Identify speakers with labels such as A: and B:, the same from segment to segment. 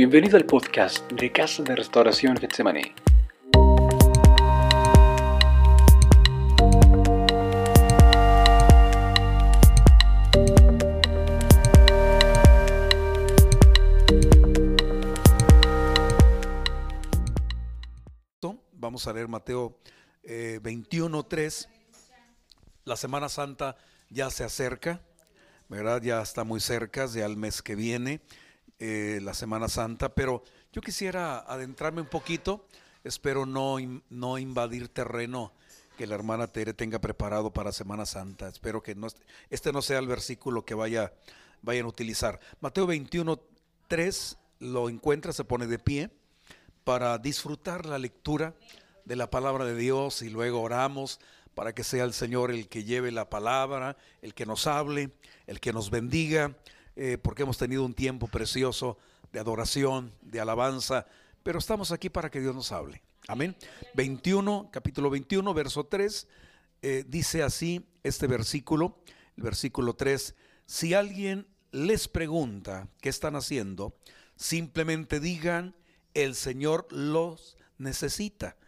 A: Bienvenido al podcast de Casa de Restauración Getsemani.
B: Vamos a leer Mateo eh, 21.3. La Semana Santa ya se acerca, ¿verdad? Ya está muy cerca, ya el mes que viene, eh, la Semana Santa, pero yo quisiera adentrarme un poquito, espero no, no invadir terreno que la hermana Tere tenga preparado para Semana Santa. Espero que no, este no sea el versículo que vaya, vayan a utilizar. Mateo 21.3 lo encuentra, se pone de pie para disfrutar la lectura de la palabra de Dios y luego oramos para que sea el Señor el que lleve la palabra, el que nos hable, el que nos bendiga, eh, porque hemos tenido un tiempo precioso de adoración, de alabanza, pero estamos aquí para que Dios nos hable. Amén. 21, capítulo 21, verso 3, eh, dice así este versículo, el versículo 3, si alguien les pregunta qué están haciendo, simplemente digan, el Señor los necesita.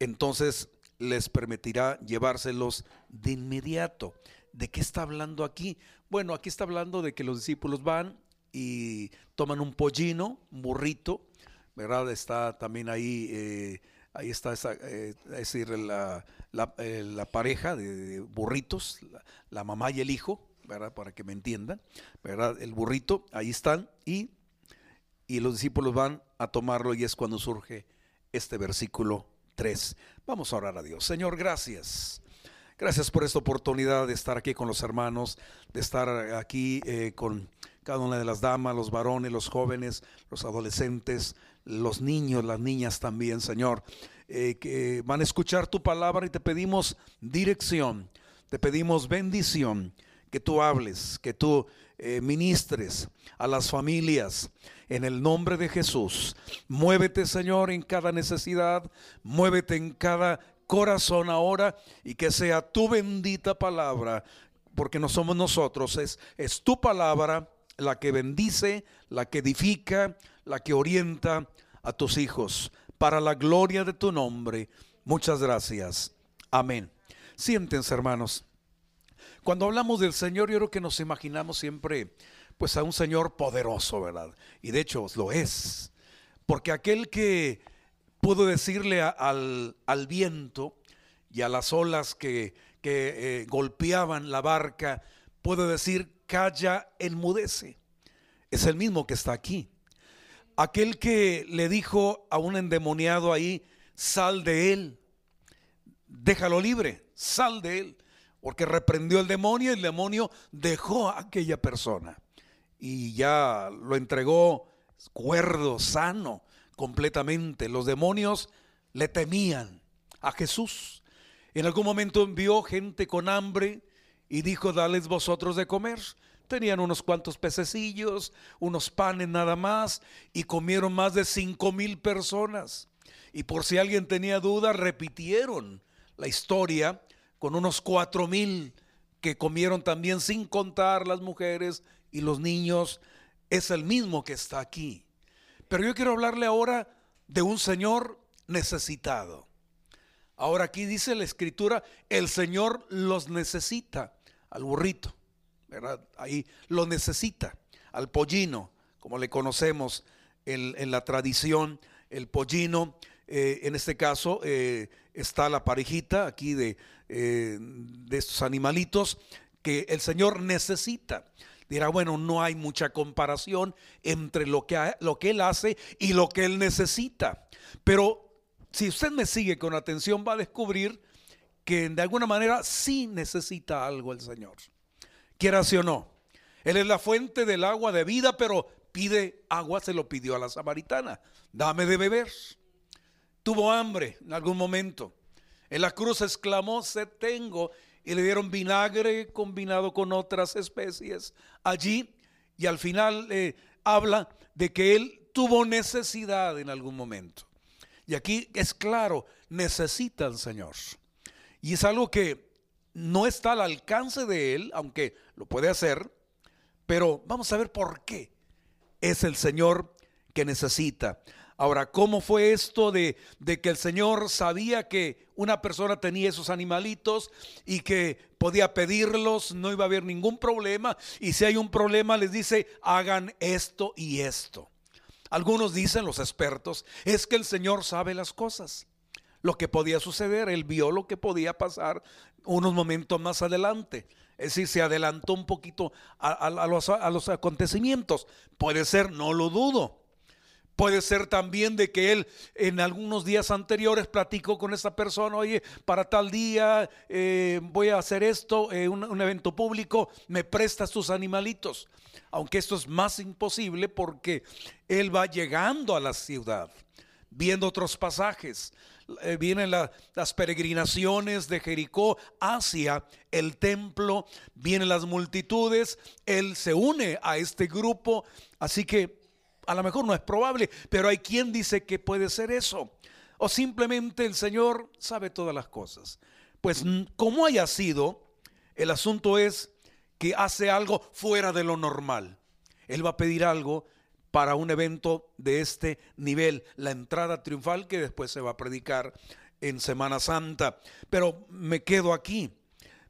B: Entonces les permitirá llevárselos de inmediato. ¿De qué está hablando aquí? Bueno, aquí está hablando de que los discípulos van y toman un pollino, un burrito, ¿verdad? Está también ahí, eh, ahí está, esa, eh, es decir, la, eh, la, pareja de burritos, la, la, mamá y el hijo, ¿verdad? Para que me entiendan, ¿verdad? El burrito, ahí están y, y los discípulos van a tomarlo y es cuando surge este versículo 3. Vamos a orar a Dios. Señor, gracias. Gracias por esta oportunidad de estar aquí con los hermanos, de estar aquí eh, con cada una de las damas, los varones, los jóvenes, los adolescentes, los niños, las niñas también, Señor, eh, que van a escuchar tu palabra y te pedimos dirección, te pedimos bendición, que tú hables, que tú eh, ministres a las familias en el nombre de Jesús. Muévete, Señor, en cada necesidad, muévete en cada corazón ahora y que sea tu bendita palabra, porque no somos nosotros, es, es tu palabra la que bendice, la que edifica, la que orienta a tus hijos, para la gloria de tu nombre. Muchas gracias. Amén. Siéntense, hermanos. Cuando hablamos del Señor, yo creo que nos imaginamos siempre pues a un Señor poderoso, ¿verdad? Y de hecho lo es. Porque aquel que pudo decirle al, al, viento y a las olas que, que eh, golpeaban la barca, puede decir, calla, enmudece. Es el mismo que está aquí. Aquel que le dijo a un endemoniado ahí, sal de él, déjalo libre, sal de él porque reprendió el demonio y el demonio dejó a aquella persona y ya lo entregó cuerdo, sano, completamente. Los demonios le temían a Jesús. En algún momento envió gente con hambre y dijo, dales vosotros de comer. Tenían unos cuantos pececillos, unos panes nada más, y comieron más de cinco mil personas. Y por si alguien tenía duda, repitieron la historia con unos cuatro mil que comieron también sin contar las mujeres y los niños, es el mismo que está aquí. Pero yo quiero hablarle ahora de un Señor necesitado. Ahora aquí dice la escritura, el Señor los necesita al burrito, ¿verdad? Ahí lo necesita, al pollino, como le conocemos en, la tradición, el pollino, eh, en este caso eh, está la parejita aquí eh, de estos animalitos que el Señor necesita. Dirá, bueno, no hay mucha comparación entre lo que, lo que Él hace y lo que Él necesita. Pero si usted me sigue con atención, va a descubrir que de alguna manera sí necesita algo el Señor. Quiera o no. Él es la fuente del agua de vida, pero pide agua, se lo pidió a la samaritana. Dame de beber. Tuvo hambre en algún momento. En la cruz exclamó, se tengo, y le dieron vinagre combinado con otras especies allí, y al final eh, habla de que él tuvo necesidad en algún momento. Y aquí es claro, necesita al Señor. Y es algo que no está al alcance de él, aunque lo puede hacer, pero vamos a ver por qué es el Señor que necesita. Ahora, ¿cómo fue esto de, de, que el Señor sabía que una persona tenía esos animalitos y que podía pedirlos, no iba a haber ningún problema? Y si hay un problema, les dice, hagan esto y esto. Algunos dicen, los expertos, es que el Señor sabe las cosas. Lo que podía suceder, Él vio lo que podía pasar unos momentos más adelante. Es decir, se adelantó un poquito a, los, a los acontecimientos. Puede ser, no lo dudo Puede ser también de que él en algunos días anteriores platicó con esa persona, oye, para tal día eh, voy a hacer esto, eh, un, evento público, me prestas tus animalitos. Aunque esto es más imposible porque él va llegando a la ciudad, viendo otros pasajes. Eh, vienen las peregrinaciones de Jericó hacia el templo, vienen las multitudes, él se une a este grupo, así que a lo mejor no es probable, pero hay quien dice que puede ser eso. O simplemente el Señor sabe todas las cosas. Pues como haya sido, el asunto es que hace algo fuera de lo normal. Él va a pedir algo para un evento de este nivel, la entrada triunfal que después se va a predicar en Semana Santa. Pero me quedo aquí.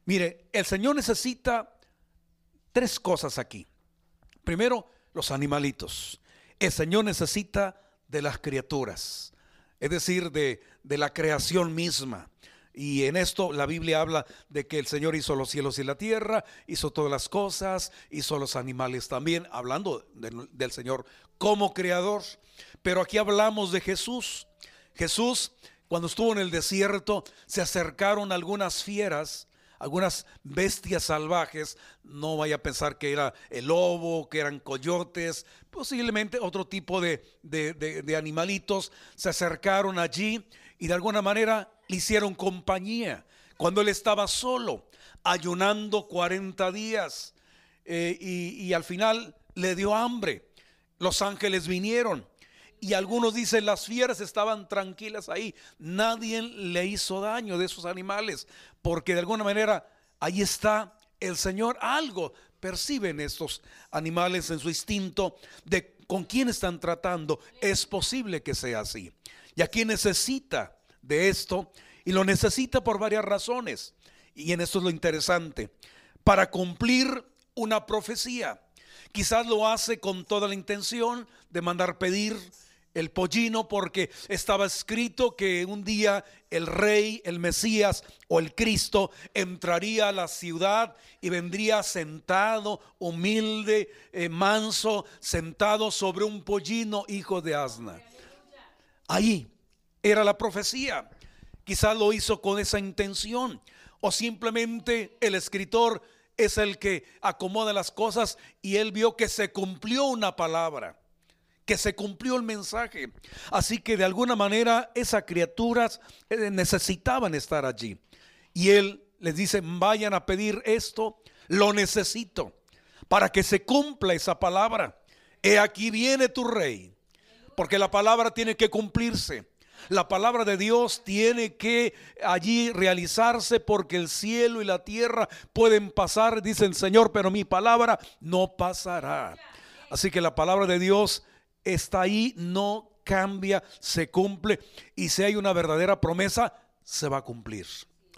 B: Mire, el Señor necesita tres cosas aquí. Primero, los animalitos. El Señor necesita de las criaturas, es decir, de, la creación misma. Y en esto la Biblia habla de que el Señor hizo los cielos y la tierra, hizo todas las cosas, hizo los animales también, hablando del Señor como creador. Pero aquí hablamos de Jesús. Jesús, cuando estuvo en el desierto, se acercaron algunas fieras algunas bestias salvajes, no vaya a pensar que era el lobo, que eran coyotes, posiblemente otro tipo de, de, animalitos, se acercaron allí y de alguna manera le hicieron compañía cuando él estaba solo, ayunando 40 días eh, y, y al final le dio hambre. Los ángeles vinieron y algunos dicen las fieras estaban tranquilas ahí. Nadie le hizo daño de esos animales. Porque de alguna manera ahí está el Señor. Algo perciben estos animales en su instinto de con quién están tratando. Es posible que sea así. Y aquí necesita de esto. Y lo necesita por varias razones. Y en esto es lo interesante. Para cumplir una profecía. Quizás lo hace con toda la intención de mandar pedir el pollino porque estaba escrito que un día el rey, el Mesías o el Cristo entraría a la ciudad y vendría sentado, humilde, eh, manso, sentado sobre un pollino hijo de asna. Ahí era la profecía. Quizás lo hizo con esa intención o simplemente el escritor es el que acomoda las cosas y él vio que se cumplió una palabra que se cumplió el mensaje. Así que de alguna manera esas criaturas eh, necesitaban estar allí. Y él les dice, vayan a pedir esto, lo necesito, para que se cumpla esa palabra. He aquí viene tu rey, porque la palabra tiene que cumplirse. La palabra de Dios tiene que allí realizarse porque el cielo y la tierra pueden pasar, dice el Señor, pero mi palabra no pasará. Así que la palabra de Dios está ahí, no cambia, se cumple. Y si hay una verdadera promesa, se va a cumplir.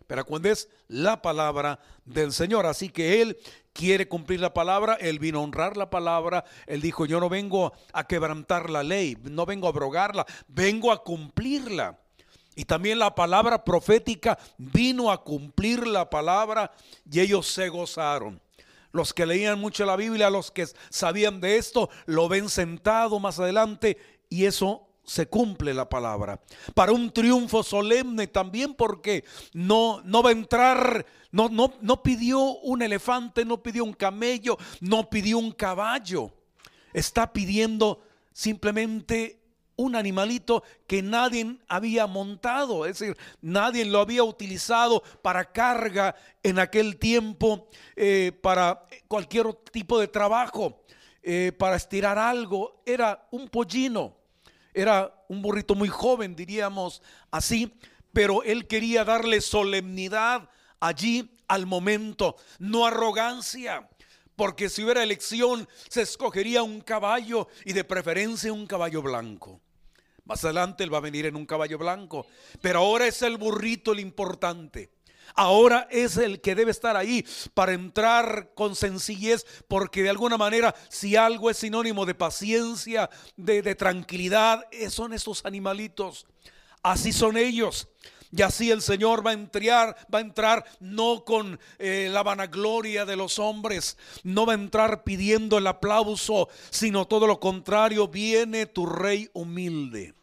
B: Pero cuando es la palabra del Señor, así que Él quiere cumplir la palabra, Él vino a honrar la palabra, Él dijo, yo no vengo a quebrantar la ley, no vengo a abrogarla, vengo a cumplirla. Y también la palabra profética vino a cumplir la palabra y ellos se gozaron. Los que leían mucho la Biblia, los que sabían de esto, lo ven sentado más adelante y eso se cumple la palabra. Para un triunfo solemne también porque no, no va a entrar, no, no, no pidió un elefante, no pidió un camello, no pidió un caballo. Está pidiendo simplemente un animalito que nadie había montado, es decir, nadie lo había utilizado para carga en aquel tiempo, eh, para cualquier tipo de trabajo, eh, para estirar algo. Era un pollino, era un burrito muy joven, diríamos así, pero él quería darle solemnidad allí al momento, no arrogancia porque si hubiera elección se escogería un caballo y de preferencia un caballo blanco. Más adelante él va a venir en un caballo blanco, pero ahora es el burrito el importante. Ahora es el que debe estar ahí para entrar con sencillez, porque de alguna manera si algo es sinónimo de paciencia, de, tranquilidad, eh, son esos animalitos. Así son ellos. Y así el Señor va a entrar, va a entrar no con eh, la vanagloria de los hombres, no va a entrar pidiendo el aplauso, sino todo lo contrario, viene tu rey humilde,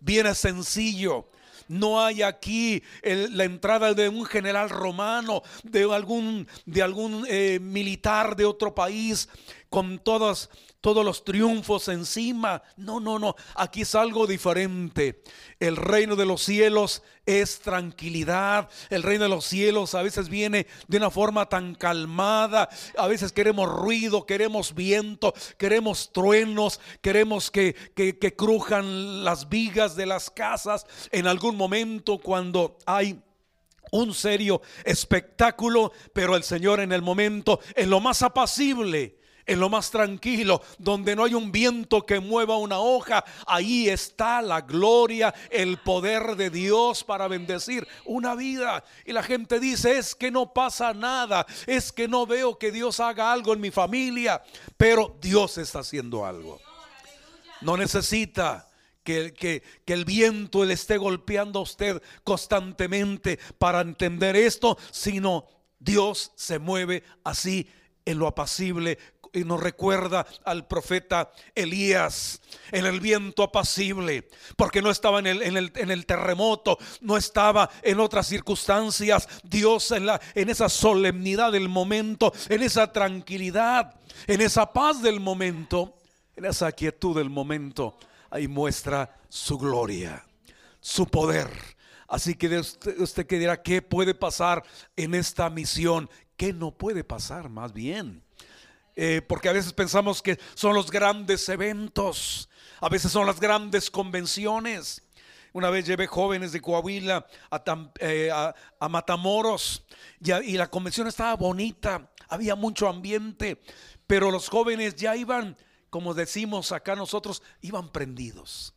B: viene sencillo, no hay aquí la entrada de un general romano, de algún, de algún eh, militar de otro país, con todos, todos los triunfos encima. No, no, no. Aquí es algo diferente. El reino de los cielos es tranquilidad. El reino de los cielos a veces viene de una forma tan calmada. A veces queremos ruido, queremos viento, queremos truenos, queremos que, que, que crujan las vigas de las casas. En algún momento cuando hay un serio espectáculo, pero el Señor en el momento, en lo más apacible, en lo más tranquilo, donde no hay un viento que mueva una hoja, ahí está la gloria, el poder de Dios para bendecir una vida. Y la gente dice, es que no pasa nada, es que no veo que Dios haga algo en mi familia, pero Dios está haciendo algo. No necesita que, que, el viento le esté golpeando a usted constantemente para entender esto, sino Dios se mueve así en lo apacible y nos recuerda al profeta Elías en el viento apacible, porque no estaba en el, en el, en el terremoto, no estaba en otras circunstancias. Dios en, la, en esa solemnidad del momento, en esa tranquilidad, en esa paz del momento, en esa quietud del momento, ahí muestra su gloria, su poder. Así que usted, usted que dirá, ¿qué puede pasar en esta misión? ¿Qué no puede pasar más bien? Eh, porque a veces pensamos que son los grandes eventos, a veces son las grandes convenciones. Una vez llevé jóvenes de Coahuila a, eh, Matamoros y, la convención estaba bonita, había mucho ambiente, pero los jóvenes ya iban, como decimos acá nosotros, iban prendidos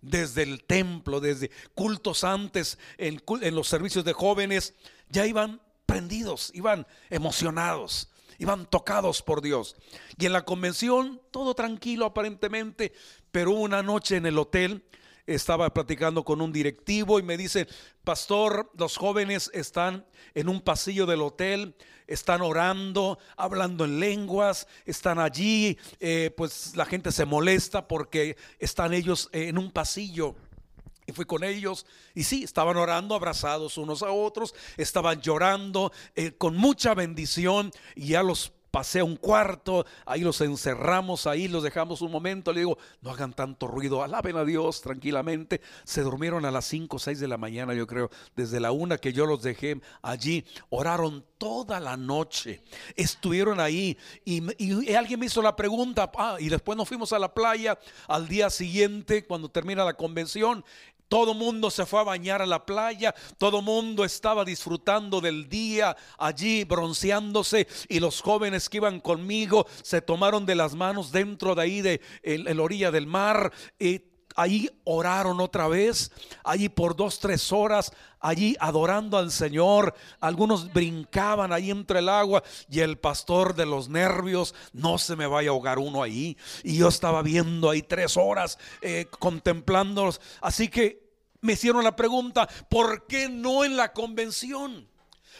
B: desde el templo, desde cultos antes, en, los servicios de jóvenes, ya iban prendidos, iban emocionados iban tocados por Dios. Y en la convención, todo tranquilo aparentemente, pero una noche en el hotel estaba platicando con un directivo y me dice, pastor, los jóvenes están en un pasillo del hotel, están orando, hablando en lenguas, están allí, eh, pues la gente se molesta porque están ellos en un pasillo. Y fui con ellos. Y sí, estaban orando abrazados unos a otros, estaban llorando eh, con mucha bendición. Y ya los pasé a un cuarto, ahí los encerramos, ahí los dejamos un momento, le digo, no hagan tanto ruido, alaben a Dios tranquilamente. Se durmieron a las 5 o 6 de la mañana, yo creo, desde la una que yo los dejé allí, oraron toda la noche, estuvieron ahí y, y alguien me hizo la pregunta, ah, y después nos fuimos a la playa al día siguiente, cuando termina la convención, todo mundo se fue a bañar a la playa, todo mundo estaba disfrutando del día allí bronceándose y los jóvenes que iban conmigo se tomaron de las manos dentro de ahí de la orilla del mar y ahí oraron otra vez, allí por dos, tres horas, allí adorando al Señor. Algunos brincaban ahí entre el agua y el pastor de los nervios, no se me vaya a ahogar uno ahí. Y yo estaba viendo ahí tres horas eh, contemplándolos. Así que me hicieron la pregunta, ¿por qué no en la convención?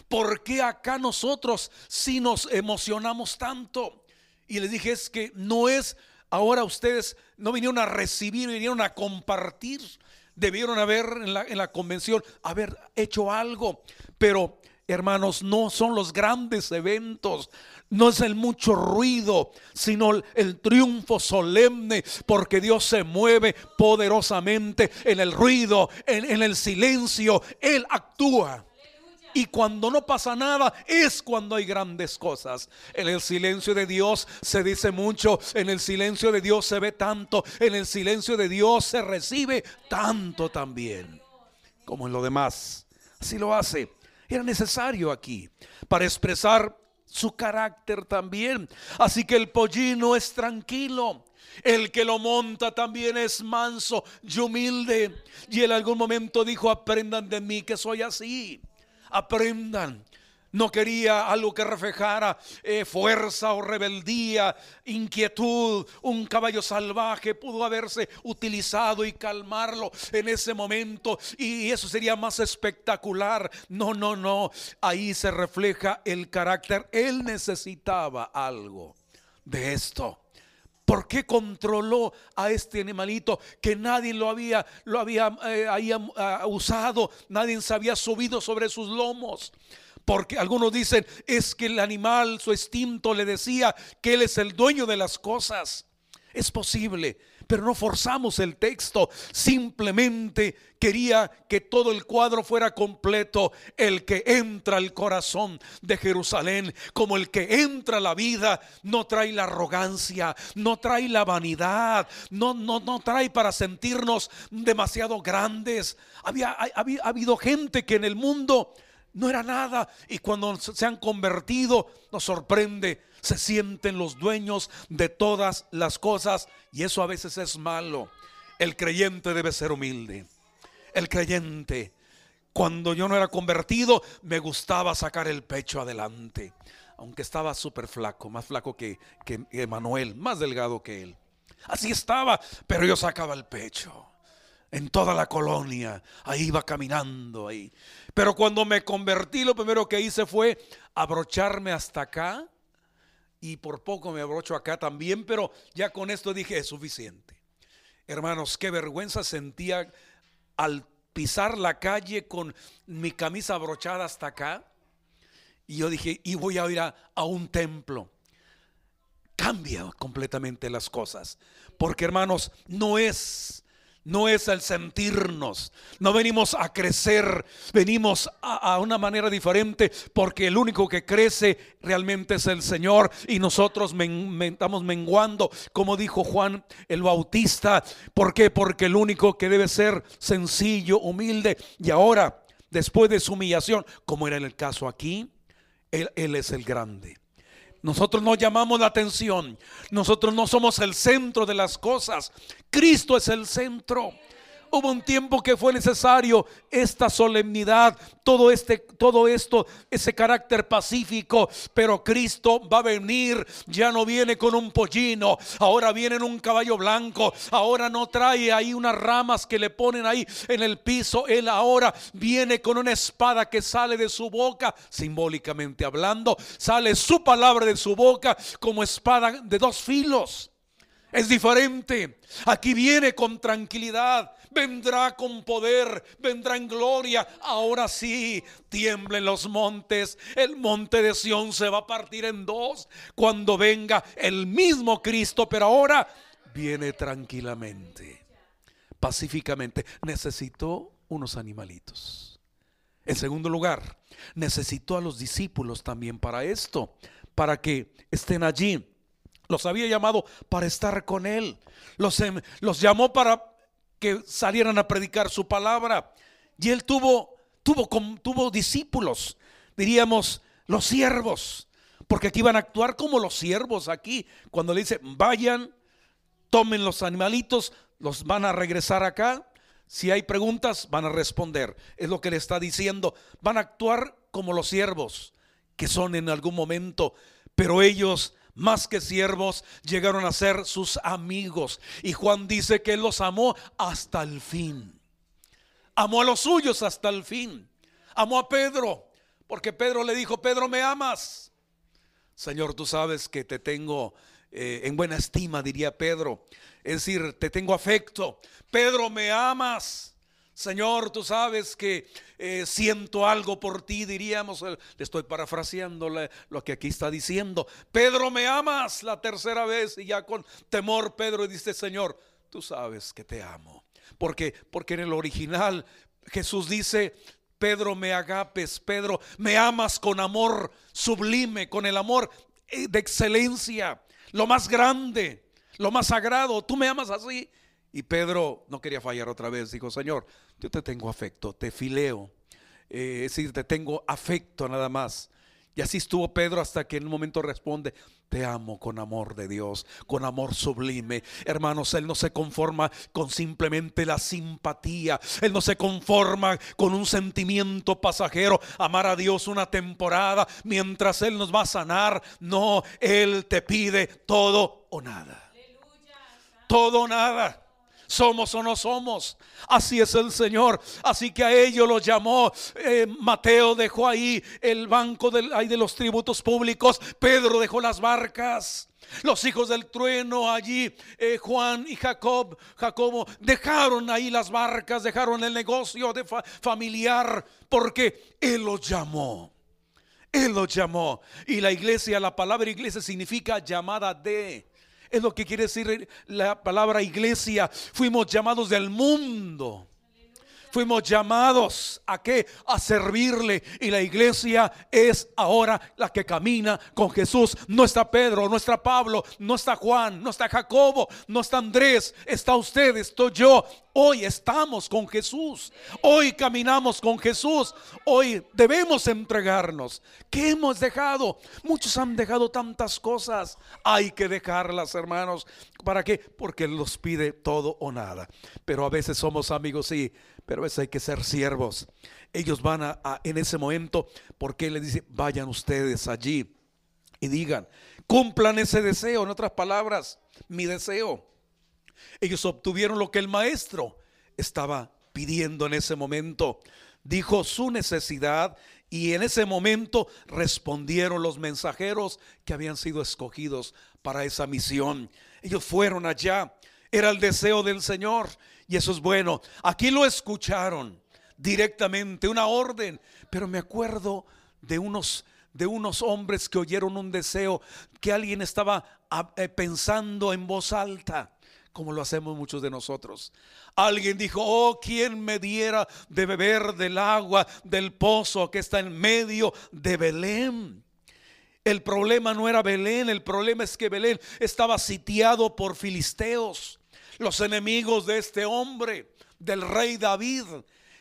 B: ¿Por qué acá nosotros si nos emocionamos tanto? Y les dije, es que no es, ahora ustedes no vinieron a recibir, vinieron a compartir. Debieron haber en la, en la convención, haber hecho algo. Pero hermanos, no son los grandes eventos, no es el mucho ruido, sino el, triunfo solemne, porque Dios se mueve poderosamente en el ruido, en, el silencio, Él actúa. Y cuando no pasa nada es cuando hay grandes cosas. En el silencio de Dios se dice mucho, en el silencio de Dios se ve tanto, en el silencio de Dios se recibe tanto también, como en lo demás. Así lo hace. Era necesario aquí para expresar su carácter también. Así que el pollino es tranquilo. El que lo monta también es manso y humilde. Y en algún momento dijo, aprendan de mí que soy así. Aprendan. No quería algo que reflejara eh, fuerza o rebeldía, inquietud. Un caballo salvaje pudo haberse utilizado y calmarlo en ese momento y eso sería más espectacular. No, no, no. Ahí se refleja el carácter. Él necesitaba algo de esto. ¿Por qué controló a este animalito que nadie lo había, lo había eh, ah, usado? Nadie se había subido sobre sus lomos. Porque algunos dicen, es que el animal, su instinto le decía que él es el dueño de las cosas. Es posible, pero no forzamos el texto. Simplemente quería que todo el cuadro fuera completo. El que entra al corazón de Jerusalén, como el que entra a la vida, no trae la arrogancia, no trae la vanidad, no, no, no trae para sentirnos demasiado grandes. Había, había ha habido gente que en el mundo no era nada. Y cuando se han convertido, nos sorprende, se sienten los dueños de todas las cosas y eso a veces es malo. El creyente debe ser humilde. El creyente, cuando yo no era convertido, me gustaba sacar el pecho adelante, aunque estaba súper flaco, más flaco que, que Manuel, más delgado que él. Así estaba, pero yo sacaba el pecho en toda la colonia. Ahí iba caminando ahí. Pero cuando me convertí, lo primero que hice fue abrocharme hasta acá. Y por poco me abrocho acá también, pero ya con esto dije, es suficiente. Hermanos, qué vergüenza sentía al pisar la calle con mi camisa abrochada hasta acá. Y yo dije, y voy a ir a, a un templo. Cambia completamente las cosas. Porque hermanos, no es no es el sentirnos. No venimos a crecer, venimos a, una manera diferente porque el único que crece realmente es el Señor y nosotros estamos menguando, como dijo Juan el Bautista. ¿Por qué? Porque el único que debe ser sencillo, humilde y ahora, después de su humillación, como era en el caso aquí, él es el grande. Nosotros no llamamos la atención. Nosotros no somos el centro de las cosas. Cristo es el centro. Hubo un tiempo que fue necesario esta solemnidad, todo este todo esto, ese carácter pacífico, pero Cristo va a venir, ya no viene con un pollino, ahora viene en un caballo blanco, ahora no trae ahí unas ramas que le ponen ahí en el piso, él ahora viene con una espada que sale de su boca, simbólicamente hablando, sale su palabra de su boca como espada de dos filos. Es diferente. Aquí viene con tranquilidad vendrá con poder, vendrá en gloria. Ahora sí, tiemblen los montes. El monte de Sión se va a partir en dos cuando venga el mismo Cristo, pero ahora viene tranquilamente, pacíficamente. Necesitó unos animalitos. En segundo lugar, necesitó a los discípulos también para esto, para que estén allí. Los había llamado para estar con Él. Los, em, los llamó para que salieran a predicar su palabra. Y él tuvo, tuvo, tuvo discípulos, diríamos, los siervos, porque aquí van a actuar como los siervos aquí. Cuando le dice, vayan, tomen los animalitos, los van a regresar acá. Si hay preguntas, van a responder. Es lo que le está diciendo. Van a actuar como los siervos, que son en algún momento, pero ellos más que siervos, llegaron a ser sus amigos. Y Juan dice que él los amó hasta el fin. Amó a los suyos hasta el fin. Amó a Pedro, porque Pedro le dijo, Pedro, ¿me amas? Señor, tú sabes que te tengo eh, en buena estima, diría Pedro. Es decir, te tengo afecto. Pedro, ¿me amas? Señor, tú sabes que eh, siento algo por ti, diríamos, le estoy parafraseando lo que aquí está diciendo. Pedro, me amas la tercera vez y ya con temor Pedro dice, Señor, tú sabes que te amo. Porque, porque en el original Jesús dice, Pedro, me agapes, Pedro, me amas con amor sublime, con el amor eh, de excelencia, lo más grande, lo más sagrado. Tú me amas así. Y Pedro no quería fallar otra vez. Dijo, Señor, yo te tengo afecto, te fileo. Eh, es decir, te tengo afecto nada más. Y así estuvo Pedro hasta que en un momento responde, te amo con amor de Dios, con amor sublime. Hermanos, Él no se conforma con simplemente la simpatía. Él no se conforma con un sentimiento pasajero, amar a Dios una temporada mientras Él nos va a sanar. No, Él te pide todo o nada. Todo o nada somos o no somos. Así es el Señor. Así que a ellos los llamó. Eh, Mateo dejó ahí el banco de los tributos públicos. Pedro dejó las barcas. Los hijos del trueno allí, eh, Juan y Jacob, Jacobo, dejaron ahí las barcas, dejaron el negocio de familiar, porque Él los llamó. Él los llamó. Y la iglesia, la palabra iglesia significa llamada de. Es lo que quiere decir la palabra iglesia. Fuimos llamados del mundo. Fuimos llamados a qué? A servirle. Y la iglesia es ahora la que camina con Jesús. No está Pedro, no está Pablo, no está Juan, no está Jacobo, no está Andrés. Está usted, estoy yo. Hoy estamos con Jesús. Hoy caminamos con Jesús. Hoy debemos entregarnos. ¿Qué hemos dejado? Muchos han dejado tantas cosas. Hay que dejarlas, hermanos. ¿Para qué? Porque los pide todo o nada. Pero a veces somos amigos, sí pero a veces hay que ser siervos. Ellos van a, en ese momento, porque le dice, vayan ustedes allí y digan, cumplan ese deseo, en otras palabras, mi deseo. Ellos obtuvieron lo que el maestro estaba pidiendo en ese momento. Dijo su necesidad y en ese momento respondieron los mensajeros que habían sido escogidos para esa misión. Ellos fueron allá. Era el deseo del Señor. Y eso es bueno. Aquí lo escucharon directamente, una orden. Pero me acuerdo de unos de unos hombres que oyeron un deseo que alguien estaba ah, eh, pensando en voz alta, como lo hacemos muchos de nosotros. Alguien dijo, oh, ¿quién me diera de beber del agua del pozo que está en medio de Belén? El problema no era Belén, el problema es que Belén estaba sitiado por filisteos los enemigos de este hombre, del rey David.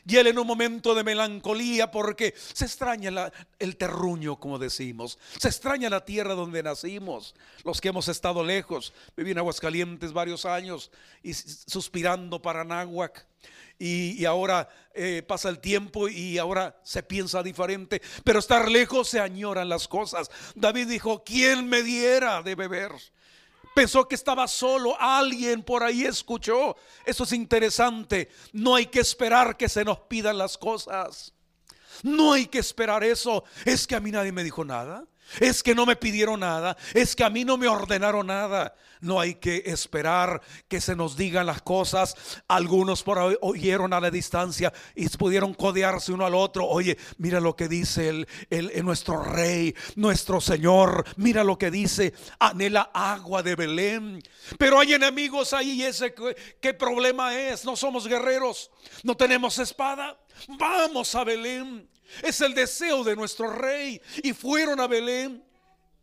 B: Y él en un momento de melancolía porque se extraña el terruño, como decimos. Se extraña la tierra donde nacimos. Los que hemos estado lejos. Viví en Aguascalientes varios años y suspirando para Náhuac. Y, ahora eh, pasa el tiempo y ahora se piensa diferente. Pero estar lejos se añoran las cosas. David dijo, ¿quién me diera de beber? Pensó que estaba solo, alguien por ahí escuchó. Eso es interesante. No hay que esperar que se nos pidan las cosas. No hay que esperar eso. Es que a mí nadie me dijo nada. Es que no me pidieron nada. Es que a mí no me ordenaron nada. No hay que esperar que se nos digan las cosas. Algunos por ahí oyeron a la distancia y pudieron codearse uno al otro. Oye, mira lo que dice el, nuestro rey, nuestro Señor. Mira lo que dice. Anhela agua de Belén. Pero hay enemigos ahí y ese qué problema es. No somos guerreros. No tenemos espada. Vamos a Belén. Es el deseo de nuestro rey. Y fueron a Belén,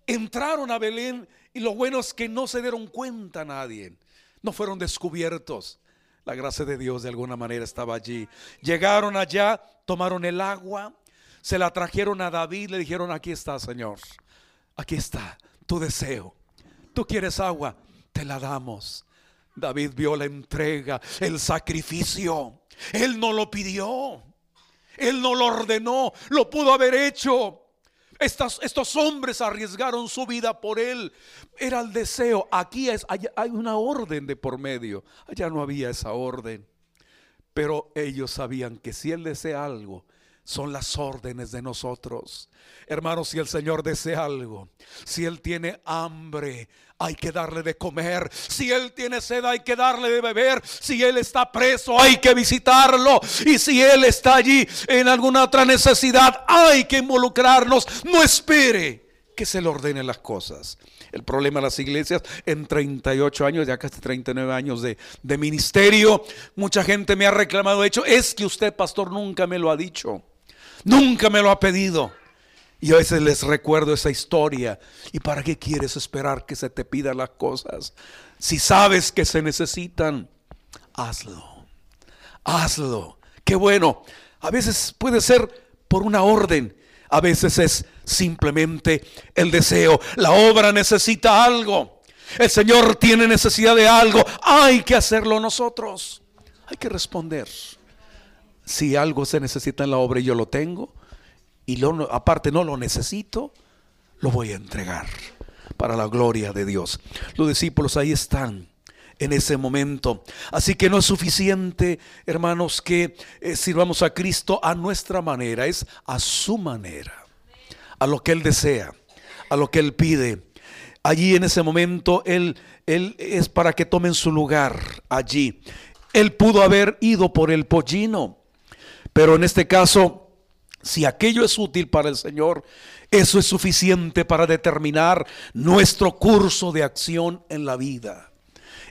B: entraron a Belén y lo bueno es que no se dieron cuenta a nadie. No fueron descubiertos. La gracia de Dios de alguna manera estaba allí. Llegaron allá, tomaron el agua, se la trajeron a David, le dijeron, aquí está, Señor. Aquí está tu deseo. Tú quieres agua, te la damos. David vio la entrega, el sacrificio. Él no lo pidió. Él no lo ordenó, lo pudo haber hecho. estos hombres arriesgaron su vida por él. Era el deseo. Aquí es, hay, hay una orden de por medio. Allá no había esa orden. Pero ellos sabían que si él desea algo, son las órdenes de nosotros. Hermanos, si el Señor desea algo, si Él tiene hambre, hay que darle de comer. Si Él tiene sed, hay que darle de beber. Si Él está preso, hay que visitarlo. Y si Él está allí en alguna otra necesidad, hay que involucrarnos. No espere que se le ordenen las cosas. El problema de las iglesias en 38 años, ya casi 39 años de, de ministerio, mucha gente me ha reclamado, de hecho, es que usted, pastor, nunca me lo ha dicho. Nunca me lo ha pedido. Y a veces les recuerdo esa historia. ¿Y para qué quieres esperar que se te pidan las cosas? Si sabes que se necesitan, hazlo. Hazlo. Qué bueno. A veces puede ser por una orden. A veces es simplemente el deseo. La obra necesita algo. El Señor tiene necesidad de algo. Hay que hacerlo nosotros. Hay que responder. Si algo se necesita en la obra y yo lo tengo, y aparte no lo necesito, lo voy a entregar para la gloria de Dios. Los discípulos ahí están en ese momento. Así que no es suficiente, hermanos, que eh, sirvamos a Cristo a nuestra manera, es a su manera, a lo que Él desea, a lo que Él pide. Allí en ese momento Él, él es para que tomen su lugar allí. Él pudo haber ido por el pollino, pero en este caso, si aquello es útil para el Señor, eso es suficiente para determinar nuestro curso de acción en la vida.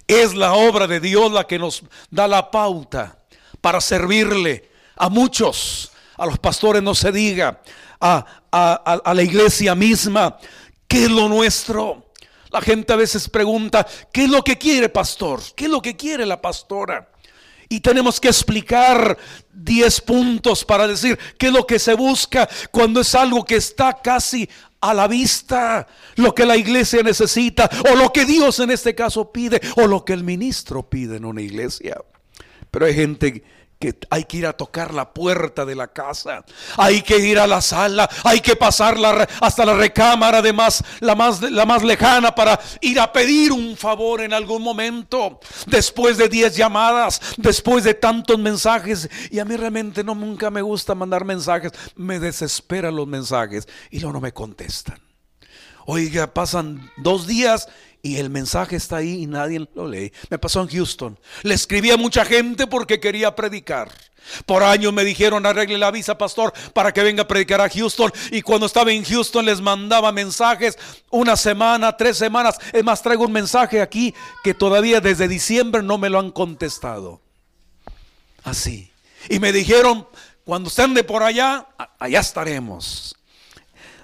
B: Es la obra de Dios la que nos da la pauta para servirle a muchos, a los pastores no se diga, a, a, la iglesia misma, ¿qué es lo nuestro? La gente a veces pregunta, ¿qué es lo que quiere pastor? ¿Qué es lo que quiere la pastora? Y tenemos que explicar 10 puntos para decir qué es lo que se busca cuando es algo que está casi a la vista, lo que la iglesia necesita, o lo que Dios en este caso pide, o lo que el ministro pide en una iglesia. Pero hay gente hay que ir a tocar la puerta de la casa, hay que ir a la sala, hay que pasar hasta la recámara de más, la, más, la más lejana para ir a pedir un favor en algún momento, después de 10 llamadas, después de tantos mensajes. Y a mí realmente no, nunca me gusta mandar mensajes, me desesperan los mensajes y luego no me contestan. Oiga, pasan dos días y el mensaje está ahí y nadie lo lee. Me pasó en Houston. Le escribí a mucha gente porque quería predicar. Por años me dijeron arregle la visa, pastor, para que venga a predicar a Houston. Y cuando estaba en Houston les mandaba mensajes una semana, tres semanas. Es más, traigo un mensaje aquí que todavía desde diciembre no me lo han contestado. Así. Y me dijeron, cuando estén de por allá, allá estaremos.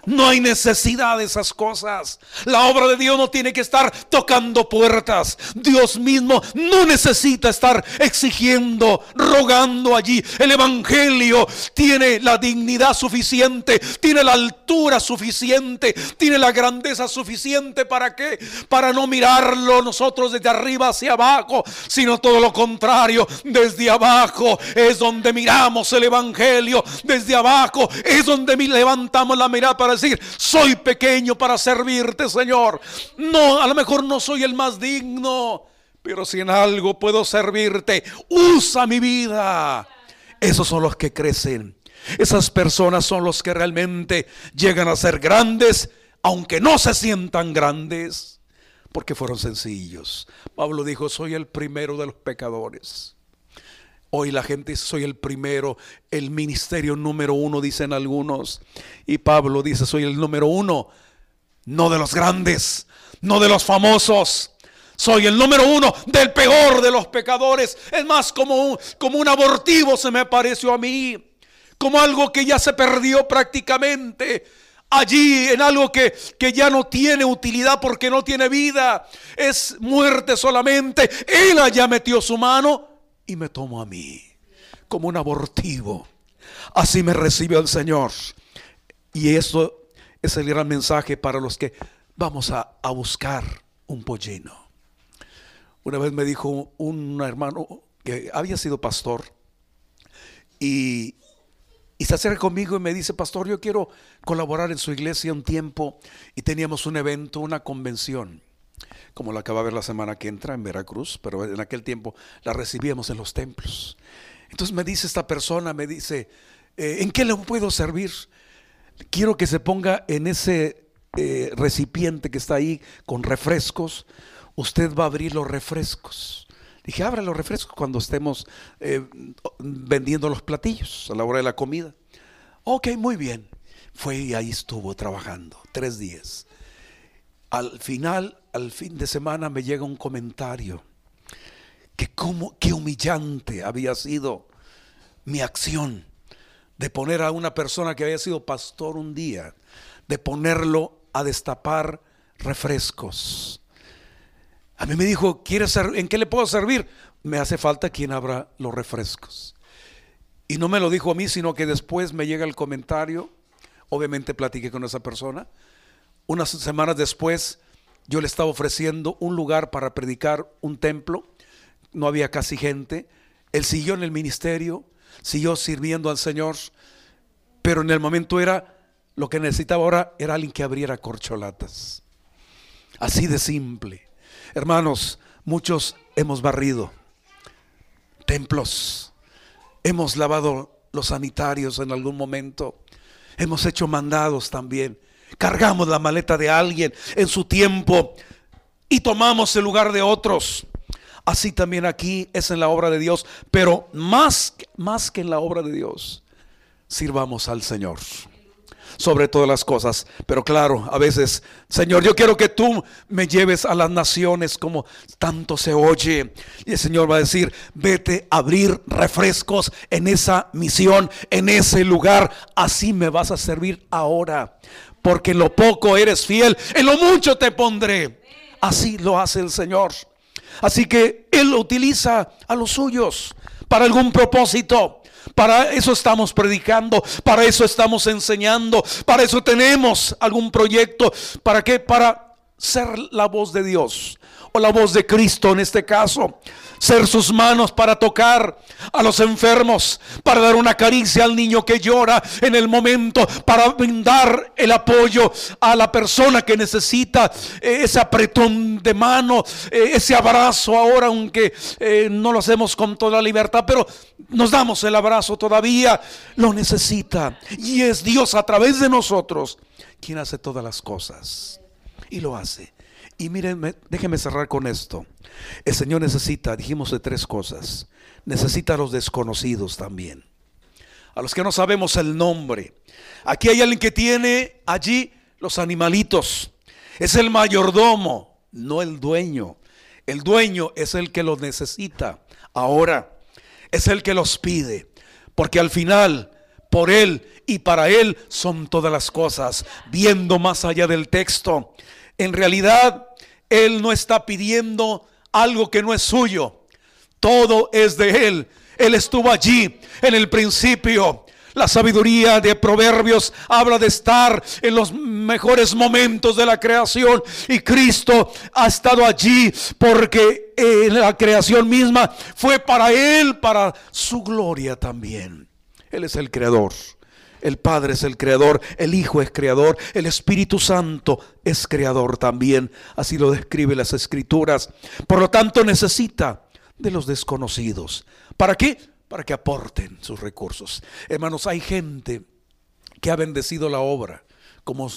B: No hay necesidad de esas cosas. La obra de Dios no tiene que estar tocando puertas. Dios mismo no necesita estar exigiendo, rogando allí. El Evangelio tiene la dignidad suficiente, tiene la altura suficiente, tiene la grandeza suficiente para qué? Para no mirarlo nosotros desde arriba hacia abajo, sino todo lo contrario. Desde abajo es donde miramos el Evangelio. Desde abajo es donde levantamos la mirada para decir, soy pequeño para servirte, Señor. No, a lo mejor no soy el más digno, pero si en algo puedo servirte, usa mi vida. Esos son los que crecen. Esas personas son los que realmente llegan a ser grandes, aunque no se sientan grandes, porque fueron sencillos. Pablo dijo, soy el primero de los pecadores. Hoy la gente dice, soy el primero, el ministerio número uno, dicen algunos. Y Pablo dice, soy el número uno, no de los grandes, no de los famosos. Soy el número uno del peor de los pecadores. Es más, como un, abortivo se me pareció a mí. Como algo que ya se perdió prácticamente. Allí en algo que, que ya no tiene utilidad porque no tiene vida. Es muerte solamente. Él allá metió su mano y me tomo a mí como un abortivo. Así me recibe el Señor. Y eso es el gran mensaje para los que vamos a, buscar un pollino. Una vez me dijo un hermano que había sido pastor y, y se acerca conmigo y me dice, pastor, yo quiero colaborar en su iglesia un tiempo y teníamos un evento, una convención como la que va a ver la semana que entra en Veracruz, pero en aquel tiempo la recibíamos en los templos. Entonces me dice esta persona, me dice, eh, ¿en qué le puedo servir? Quiero que se ponga en ese eh, recipiente que está ahí con refrescos. Usted va a abrir los refrescos. Dije, abra los refrescos cuando estemos eh, vendiendo los platillos a la hora de la comida. Ok, muy bien. Fue y ahí estuvo trabajando tres días. Al final al fin de semana me llega un comentario que como qué humillante había sido mi acción de poner a una persona que había sido pastor un día, de ponerlo a destapar refrescos. A mí me dijo, ¿quieres ¿en qué le puedo servir? Me hace falta quien abra los refrescos. Y no me lo dijo a mí, sino que después me llega el comentario, Obviamente platiqué con esa persona. Unas semanas después yo le estaba ofreciendo un lugar para predicar un templo. No había casi gente. Él siguió en el ministerio, siguió sirviendo al Señor, pero en el momento era lo que necesitaba ahora era alguien que abriera corcholatas. Así de simple. Hermanos, muchos hemos barrido templos, hemos lavado los sanitarios en algún momento, hemos hecho mandados también, cargamos la maleta de alguien en su tiempo y tomamos el lugar de otros. Así también aquí es en la obra de Dios, pero más, más que en la obra de Dios, sirvamos al Señor sobre todas las cosas. Pero claro, a veces, Señor, yo quiero que tú me lleves a las naciones como tanto se oye. Y el Señor va a decir, vete a abrir refrescos en esa misión, en ese lugar. Así me vas a servir ahora. Porque en lo poco eres fiel, en lo mucho te pondré. Así lo hace el Señor. Así que Él utiliza a los suyos para algún propósito. Para eso estamos predicando, para eso estamos enseñando, para eso tenemos algún proyecto. ¿Para qué? Para ser la voz de Dios o la voz de Cristo en este caso ser sus manos para tocar a los enfermos, para dar una caricia al niño que llora en el momento, para brindar el apoyo a la persona que necesita eh, ese apretón de mano, eh, ese abrazo ahora, aunque eh, no lo hacemos con toda libertad, pero nos damos el abrazo todavía, lo necesita. Y es Dios a través de nosotros quien hace todas las cosas. Y lo hace. Y miren, déjenme cerrar con esto. El Señor necesita, dijimos de tres cosas. Necesita a los desconocidos también. A los que no sabemos el nombre. Aquí hay alguien que tiene allí los animalitos. Es el mayordomo, no el dueño. El dueño es el que los necesita. Ahora es el que los pide. Porque al final, por él y para él son todas las cosas. Viendo más allá del texto. En realidad, él no está pidiendo algo que no es suyo. Todo es de Él. Él estuvo allí en el principio. La sabiduría de Proverbios habla de estar en los mejores momentos de la creación y Cristo ha estado allí porque en la creación misma fue para Él, para su gloria también. Él es el creador. El Padre es el creador, el Hijo es creador, el Espíritu Santo es creador también. Así lo describe las Escrituras. Por lo tanto, necesita de los desconocidos. ¿Para qué? Para que aporten sus recursos. Hermanos, hay gente que ha bendecido la obra, como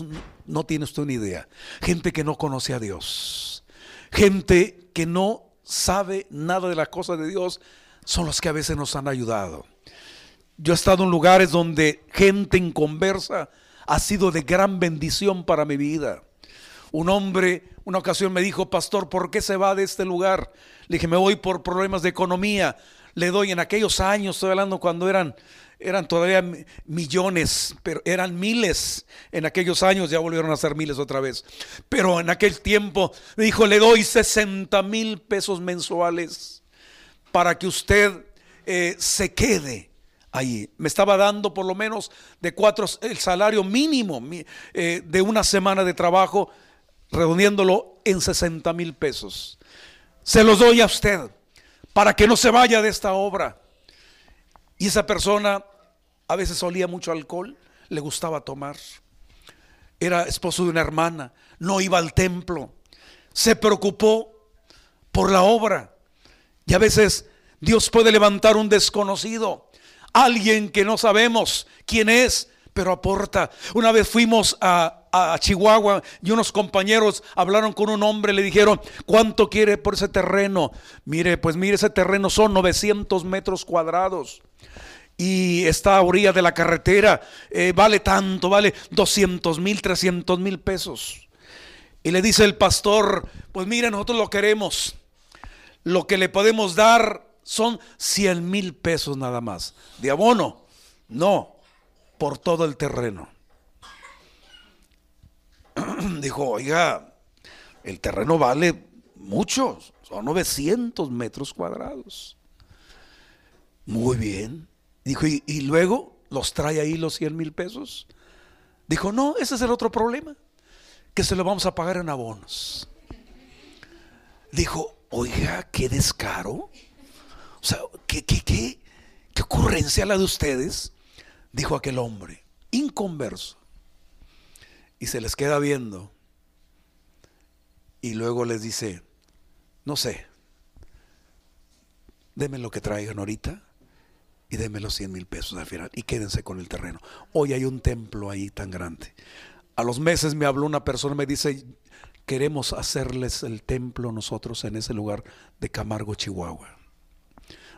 B: no tiene usted una idea. Gente que no conoce a Dios. Gente que no sabe nada de la cosa de Dios, son los que a veces nos han ayudado. Yo he estado en lugares donde gente en conversa ha sido de gran bendición para mi vida. Un hombre una ocasión me dijo, pastor, ¿por qué se va de este lugar? Le dije, me voy por problemas de economía. Le doy en aquellos años, estoy hablando cuando eran, eran todavía millones, pero eran miles. En aquellos años ya volvieron a ser miles otra vez. Pero en aquel tiempo me dijo, le doy 60 mil pesos mensuales para que usted eh, se quede ahí. Me estaba dando por lo menos de cuatro, el salario mínimo eh, de una semana de trabajo, redondiéndolo en 60 mil pesos. Se los doy a usted para que no se vaya de esta obra. Y esa persona a veces olía mucho alcohol, le gustaba tomar. Era esposo de una hermana, no iba al templo. Se preocupó por la obra. Y a veces Dios puede levantar un desconocido alguien que no sabemos quién es, pero aporta. Una vez fuimos a, Chihuahua y unos compañeros hablaron con un hombre, le dijeron, ¿cuánto quiere por ese terreno? Mire, pues mire, ese terreno son 900 metros cuadrados y está a orilla de la carretera, eh, vale tanto, vale 200 mil, 300 mil pesos. Y le dice el pastor, pues mire, nosotros lo queremos, lo que le podemos dar son 100 mil pesos nada más. De abono, no, por todo el terreno. Dijo, oiga, el terreno vale mucho, son 900 metros cuadrados. Muy bien. Dijo, ¿y, luego los trae ahí los 100 mil pesos? Dijo, no, ese es el otro problema, que se lo vamos a pagar en abonos. Dijo, oiga, qué descaro. O sea, ¿qué, qué, qué, qué ocurrencia la de ustedes? Dijo aquel hombre, inconverso. Y se les queda viendo. Y luego les dice, no sé, denme lo que traigan ahorita y denme los 100 mil pesos al final y quédense con el terreno. Hoy hay un templo ahí tan grande. A los meses me habló una persona, me dice, queremos hacerles el templo nosotros en ese lugar de Camargo, Chihuahua.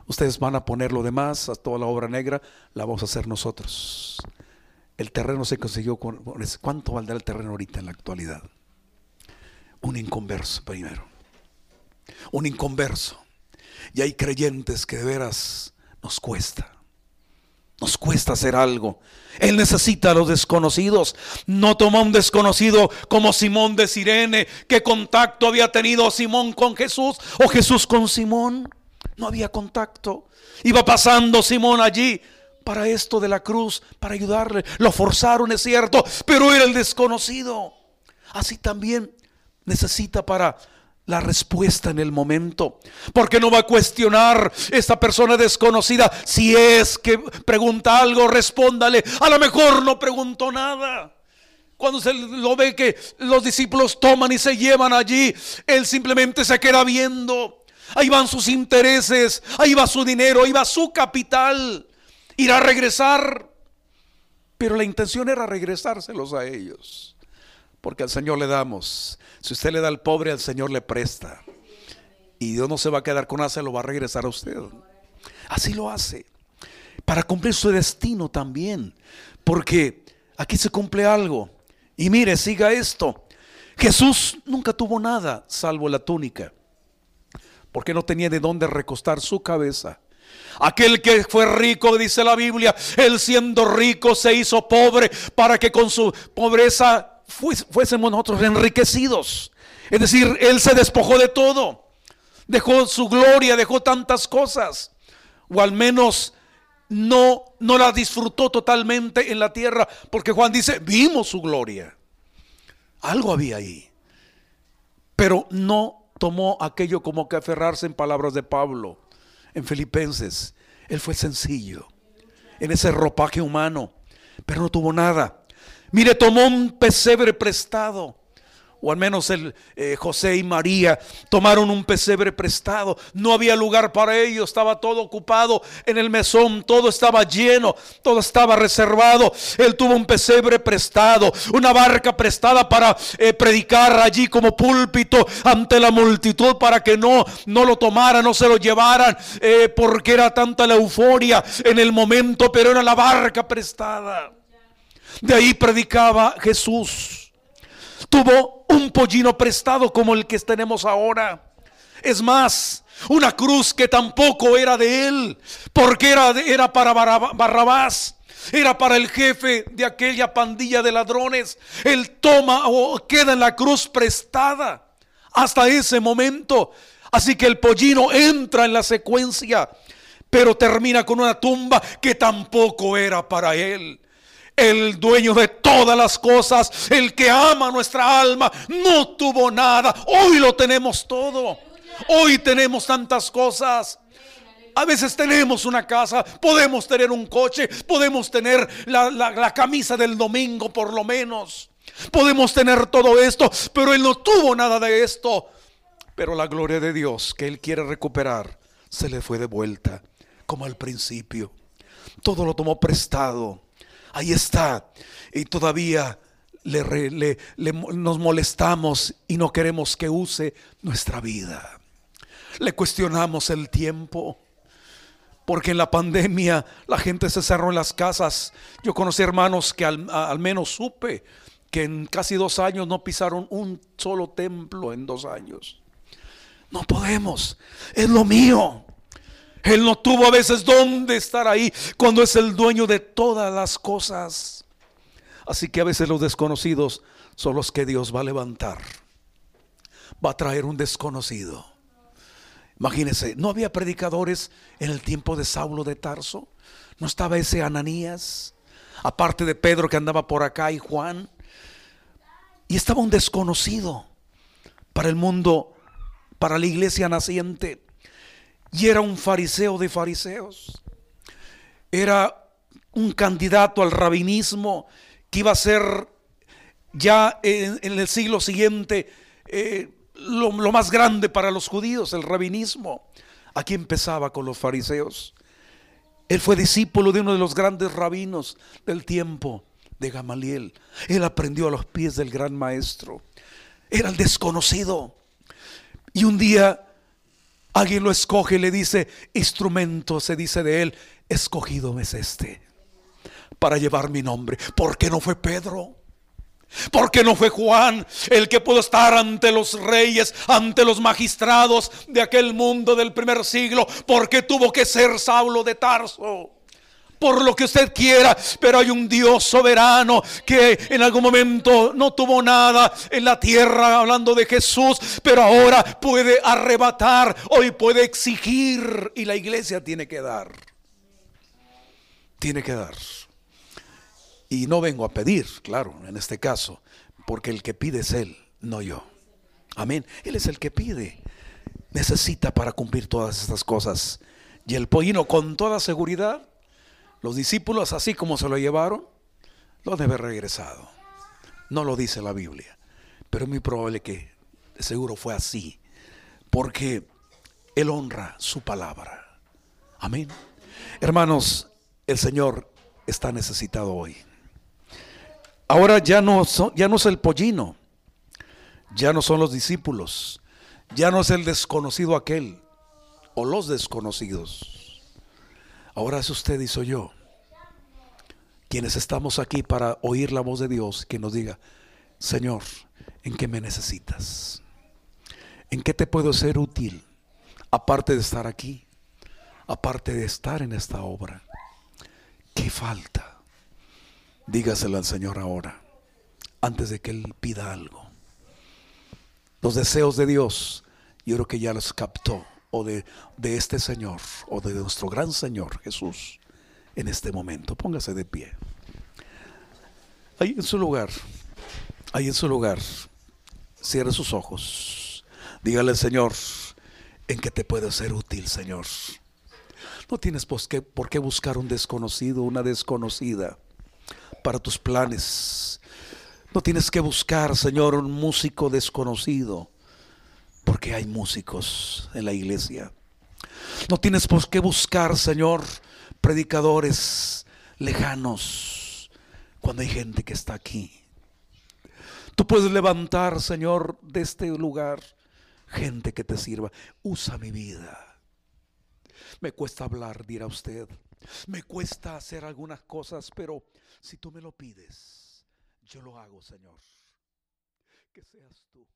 B: Ustedes van a poner lo demás, a toda la obra negra, la vamos a hacer nosotros. El terreno se consiguió con... ¿Cuánto valdrá el terreno ahorita en la actualidad? Un inconverso primero. Un inconverso. Y hay creyentes que de veras nos cuesta. Nos cuesta hacer algo. Él necesita a los desconocidos. No toma un desconocido como Simón de Sirene. ¿Qué contacto había tenido Simón con Jesús o Jesús con Simón? No había contacto. Iba pasando Simón allí para esto de la cruz, para ayudarle. Lo forzaron, es cierto, pero era el desconocido. Así también necesita para la respuesta en el momento. Porque no va a cuestionar esta persona desconocida. Si es que pregunta algo, respóndale. A lo mejor no preguntó nada. Cuando se lo ve que los discípulos toman y se llevan allí, él simplemente se queda viendo. Ahí van sus intereses, ahí va su dinero, ahí va su capital. Irá a regresar. Pero la intención era regresárselos a ellos. Porque al Señor le damos si usted le da al pobre, al Señor le presta. Y Dios no se va a quedar con nada, se lo va a regresar a usted. Así lo hace. Para cumplir su destino también. Porque aquí se cumple algo. Y mire, siga esto. Jesús nunca tuvo nada salvo la túnica. Porque no tenía de dónde recostar su cabeza. Aquel que fue rico, dice la Biblia, él siendo rico se hizo pobre para que con su pobreza fuésemos nosotros enriquecidos. Es decir, Él se despojó de todo. Dejó su gloria, dejó tantas cosas. O al menos no, no la disfrutó totalmente en la tierra. Porque Juan dice, vimos su gloria. Algo había ahí. Pero no tomó aquello como que aferrarse en palabras de Pablo en Filipenses. Él fue sencillo en ese ropaje humano, pero no tuvo nada. Mire, tomó un pesebre prestado. O al menos el, eh, José y María tomaron un pesebre prestado. No había lugar para ellos, estaba todo ocupado en el mesón, todo estaba lleno, todo estaba reservado. Él tuvo un pesebre prestado, una barca prestada para eh, predicar allí como púlpito ante la multitud para que no, no lo tomaran, no se lo llevaran, eh, porque era tanta la euforia en el momento, pero era la barca prestada. De ahí predicaba Jesús. Tuvo un pollino prestado como el que tenemos ahora. Es más, una cruz que tampoco era de él, porque era, era para Barrabás. Era para el jefe de aquella pandilla de ladrones. Él toma o queda en la cruz prestada hasta ese momento. Así que el pollino entra en la secuencia, pero termina con una tumba que tampoco era para él el dueño de todas las cosas, el que ama nuestra alma, no tuvo nada. Hoy lo tenemos todo. Hoy tenemos tantas cosas. A veces tenemos una casa, podemos tener un coche, podemos tener la, camisa del domingo por lo menos. Podemos tener todo esto, pero Él no tuvo nada de esto. Pero la gloria de Dios que Él quiere recuperar se le fue de vuelta, como al principio. Todo lo tomó prestado ahí está. Y todavía le, nos molestamos y no queremos que use nuestra vida. Le cuestionamos el tiempo. Porque en la pandemia la gente se cerró en las casas. Yo conocí hermanos que al, al menos supe que en casi dos años no pisaron un solo templo en dos años. No podemos. Es lo mío. Él no tuvo a veces dónde estar ahí cuando es el dueño de todas las cosas. Así que a veces los desconocidos son los que Dios va a levantar. Va a traer un desconocido. Imagínense, no había predicadores en el tiempo de Saulo de Tarso. No estaba ese Ananías. aparte de Pedro que andaba por acá y Juan. Y estaba un desconocido para el mundo, para la iglesia naciente. Y era un fariseo de fariseos. Era un candidato al rabinismo que iba a ser ya en, el siglo siguiente eh, lo, lo más grande para los judíos, el rabinismo. Aquí empezaba con los fariseos. Él fue discípulo de uno de los grandes rabinos del tiempo, de Gamaliel. Él aprendió a los pies del gran maestro. Era el desconocido. Y un día alguien lo escoge y le dice, instrumento, se dice de él, escogido es este para llevar mi nombre. ¿Por qué no fue Pedro? ¿Por qué no fue Juan el que pudo estar ante los reyes, ante los magistrados de aquel mundo del primer siglo? ¿Por qué tuvo que ser Saulo de Tarso? Por lo que usted quiera, pero hay un Dios soberano que en algún momento no tuvo nada en la tierra hablando de Jesús, pero ahora puede arrebatar, hoy puede exigir y la iglesia tiene que dar. Tiene que dar. Y no vengo a pedir, claro, en este caso, porque el que pide es Él, no yo. Amén. Él es el que pide. Necesita para cumplir todas estas cosas. Y el pollino con toda seguridad, los discípulos así como se lo llevaron, lo debe regresado. No lo dice la Biblia, pero es muy probable que seguro fue así, porque Él honra su palabra. Amén. Hermanos, el Señor está necesitado hoy. Ahora ya no, ya no es el pollino, ya no son los discípulos, ya no es el desconocido aquel o los desconocidos. Ahora es usted y soy yo, quienes estamos aquí para oír la voz de Dios que nos diga, Señor, ¿en qué me necesitas? ¿En qué te puedo ser útil? Aparte de estar aquí, aparte de estar en esta obra, ¿qué falta? Dígaselo al Señor ahora, antes de que Él pida algo. Los deseos de Dios, yo creo que ya los captó, o de, de este Señor, o de nuestro gran Señor Jesús, en este momento. Póngase de pie. Ahí en su lugar, ahí en su lugar, cierre sus ojos. Dígale al Señor, en que te puedo ser útil, Señor. No tienes por qué, por qué buscar un desconocido, una desconocida para tus planes. No tienes que buscar, Señor, un músico desconocido, porque hay músicos en la iglesia. No tienes por qué buscar, Señor, predicadores lejanos, cuando hay gente que está aquí. Tú puedes levantar, Señor, de este lugar gente que te sirva. Usa mi vida. Me cuesta hablar, dirá usted. Me cuesta hacer algunas cosas, pero si tú me lo pides, yo lo hago, Señor. Que seas tú.